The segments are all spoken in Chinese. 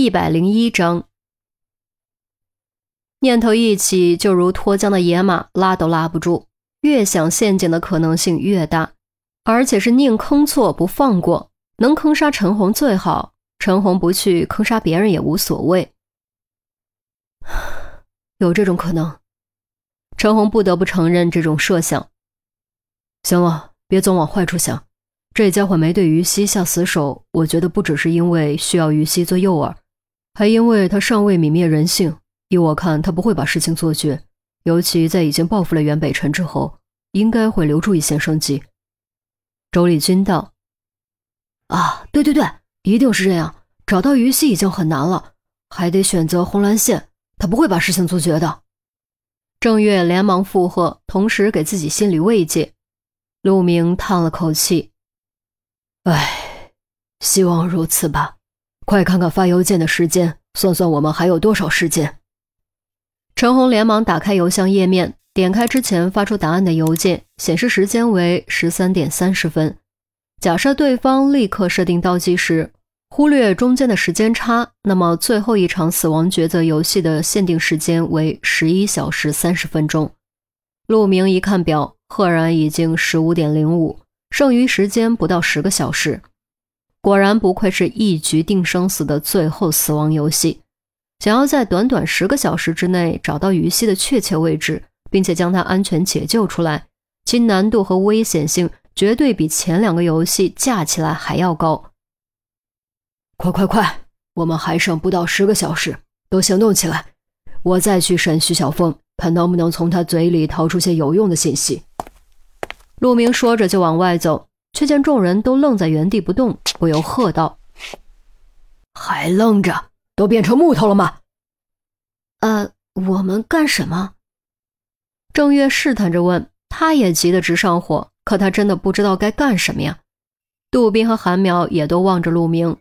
一百零一章，念头一起，就如脱缰的野马，拉都拉不住。越想陷阱的可能性越大，而且是宁坑错不放过。能坑杀陈红最好，陈红不去坑杀别人也无所谓。有这种可能，陈红不得不承认这种设想。行了，别总往坏处想。这家伙没对于西下死手，我觉得不只是因为需要于西做诱饵，还因为他尚未泯灭人性。依我看，他不会把事情做绝，尤其在已经报复了袁北辰之后，应该会留住一线生机。周立军道：“啊，对对对，一定是这样。找到于西已经很难了，还得选择红蓝线，他不会把事情做绝的。”郑月连忙附和，同时给自己心理慰藉。陆明叹了口气。唉，希望如此吧。快看看发邮件的时间，算算我们还有多少时间。陈红连忙打开邮箱页面，点开之前发出答案的邮件，显示时间为十三点三十分。假设对方立刻设定倒计时，忽略中间的时间差，那么最后一场死亡抉择游戏的限定时间为十一小时三十分钟。陆明一看表，赫然已经十五点零五。剩余时间不到十个小时，果然不愧是一局定生死的最后死亡游戏。想要在短短十个小时之内找到于西的确切位置，并且将他安全解救出来，其难度和危险性绝对比前两个游戏加起来还要高。快快快，我们还剩不到十个小时，都行动起来！我再去审徐小凤，看能不能从他嘴里掏出些有用的信息。陆明说着就往外走，却见众人都愣在原地不动，不由喝道：“还愣着？都变成木头了吗？”“呃，我们干什么？”郑月试探着问。他也急得直上火，可他真的不知道该干什么呀。杜宾和韩苗也都望着陆明。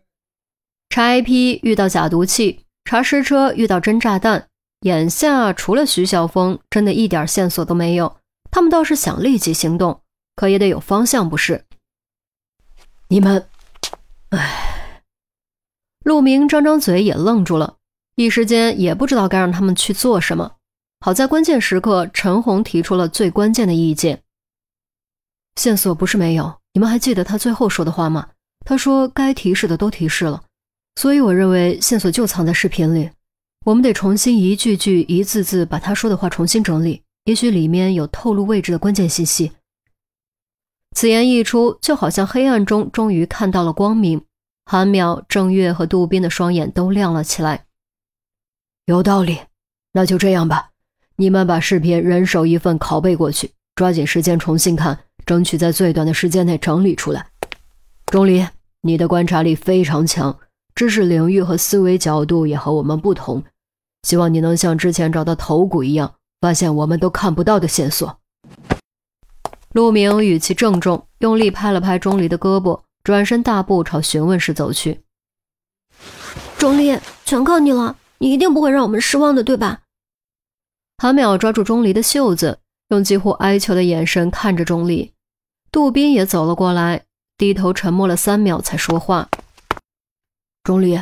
查 IP 遇到假毒气，查尸车遇到真炸弹，眼下除了徐晓峰，真的一点线索都没有。他们倒是想立即行动。可也得有方向，不是？你们，唉。陆明张张嘴也愣住了，一时间也不知道该让他们去做什么。好在关键时刻，陈红提出了最关键的意见。线索不是没有，你们还记得他最后说的话吗？他说该提示的都提示了，所以我认为线索就藏在视频里。我们得重新一句句、一字字把他说的话重新整理，也许里面有透露位置的关键信息。此言一出，就好像黑暗中终于看到了光明。韩淼、郑月和杜宾的双眼都亮了起来。有道理，那就这样吧。你们把视频人手一份拷贝过去，抓紧时间重新看，争取在最短的时间内整理出来。钟离，你的观察力非常强，知识领域和思维角度也和我们不同，希望你能像之前找到头骨一样，发现我们都看不到的线索。陆明语气郑重，用力拍了拍钟离的胳膊，转身大步朝询问室走去。钟离，全靠你了，你一定不会让我们失望的，对吧？韩淼抓住钟离的袖子，用几乎哀求的眼神看着钟离。杜宾也走了过来，低头沉默了三秒，才说话：“钟离，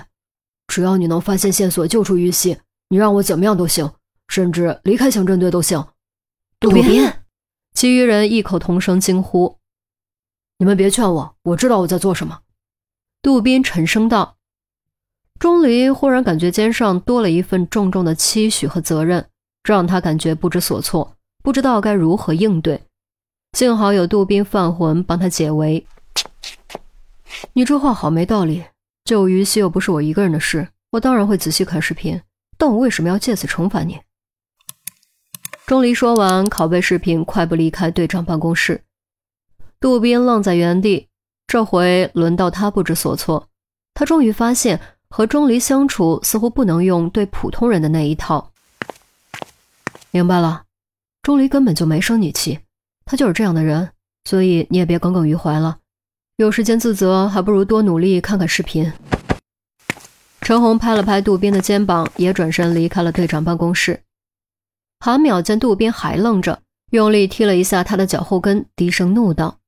只要你能发现线索，救出于西，你让我怎么样都行，甚至离开刑侦队都行。”杜宾。其余人异口同声惊呼：“你们别劝我，我知道我在做什么。”杜宾沉声道。钟离忽然感觉肩上多了一份重重的期许和责任，这让他感觉不知所措，不知道该如何应对。幸好有杜宾犯魂帮他解围。你这话好没道理，救于西又不是我一个人的事，我当然会仔细看视频，但我为什么要借此惩罚你？钟离说完，拷贝视频，快步离开队长办公室。杜宾愣在原地，这回轮到他不知所措。他终于发现，和钟离相处似乎不能用对普通人的那一套。明白了，钟离根本就没生你气，他就是这样的人，所以你也别耿耿于怀了。有时间自责，还不如多努力看看视频。陈红拍了拍杜宾的肩膀，也转身离开了队长办公室。韩淼见渡边还愣着，用力踢了一下他的脚后跟，低声怒道：“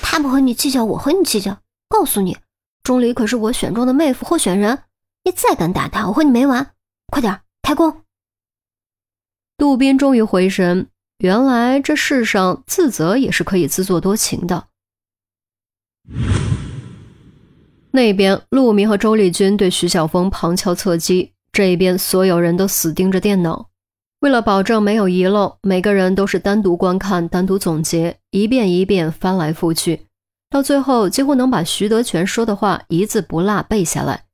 他不和你计较，我和你计较。告诉你，钟离可是我选中的妹夫候选人，你再敢打他，我和你没完！快点开工！杜宾终于回神，原来这世上自责也是可以自作多情的。那边，陆明和周丽君对徐晓峰旁敲侧击，这边所有人都死盯着电脑。为了保证没有遗漏，每个人都是单独观看、单独总结，一遍一遍翻来覆去，到最后几乎能把徐德全说的话一字不落背下来。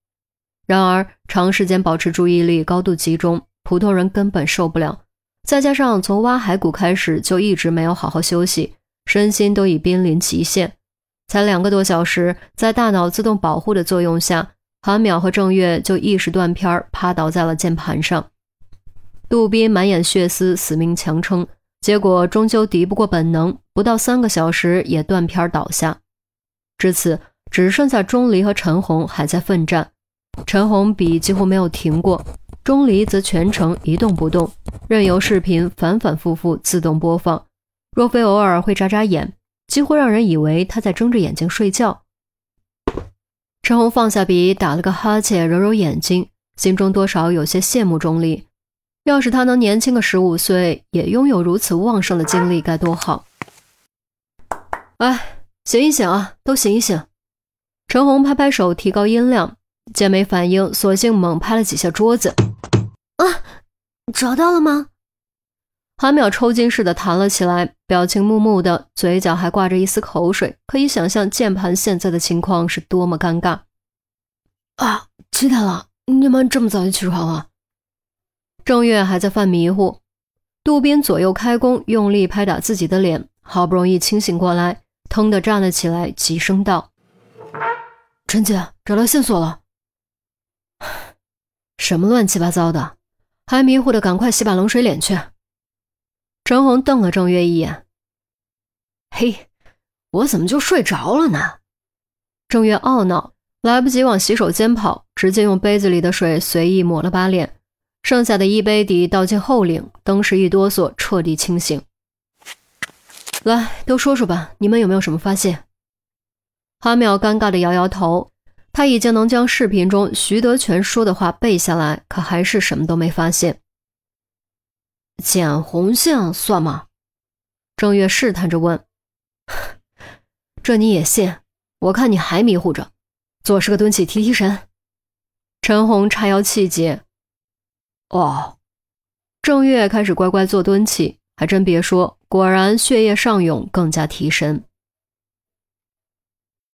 然而，长时间保持注意力高度集中，普通人根本受不了。再加上从挖骸骨开始就一直没有好好休息，身心都已濒临极限。才两个多小时，在大脑自动保护的作用下，韩淼和郑月就意识断片，趴倒在了键盘上。杜宾满眼血丝，死命强撑，结果终究敌不过本能，不到三个小时也断片倒下。至此，只剩下钟离和陈红还在奋战。陈红笔几乎没有停过，钟离则全程一动不动，任由视频反反复复自动播放。若非偶尔会眨眨眼，几乎让人以为他在睁着眼睛睡觉。陈红放下笔，打了个哈欠，揉揉眼睛，心中多少有些羡慕钟离。要是他能年轻个十五岁，也拥有如此旺盛的精力，该多好！哎，醒一醒啊，都醒一醒！陈红拍拍手，提高音量。见没反应，索性猛拍了几下桌子。啊，找到了吗？韩淼抽筋似的弹了起来，表情木木的，嘴角还挂着一丝口水。可以想象键盘现在的情况是多么尴尬。啊，几点了？你们这么早就起床了？郑月还在犯迷糊。杜宾左右开弓，用力拍打自己的脸，好不容易清醒过来，腾地站了起来，急声道：“陈姐，找到线索了。”什么乱七八糟的，还迷糊的，赶快洗把冷水脸去。陈红瞪了郑月一眼，嘿，我怎么就睡着了呢？郑月懊恼，来不及往洗手间跑，直接用杯子里的水随意抹了把脸，剩下的一杯底倒进后领，登时一哆嗦，彻底清醒。来，都说说吧，你们有没有什么发现？韩淼尴尬的摇摇头。他已经能将视频中徐德全说的话背下来，可还是什么都没发现。捡红杏算吗？郑月试探着问。这你也信？我看你还迷糊着。做十个蹲起提提神。陈红叉腰气结。哦，郑月开始乖乖做蹲起，还真别说，果然血液上涌，更加提神。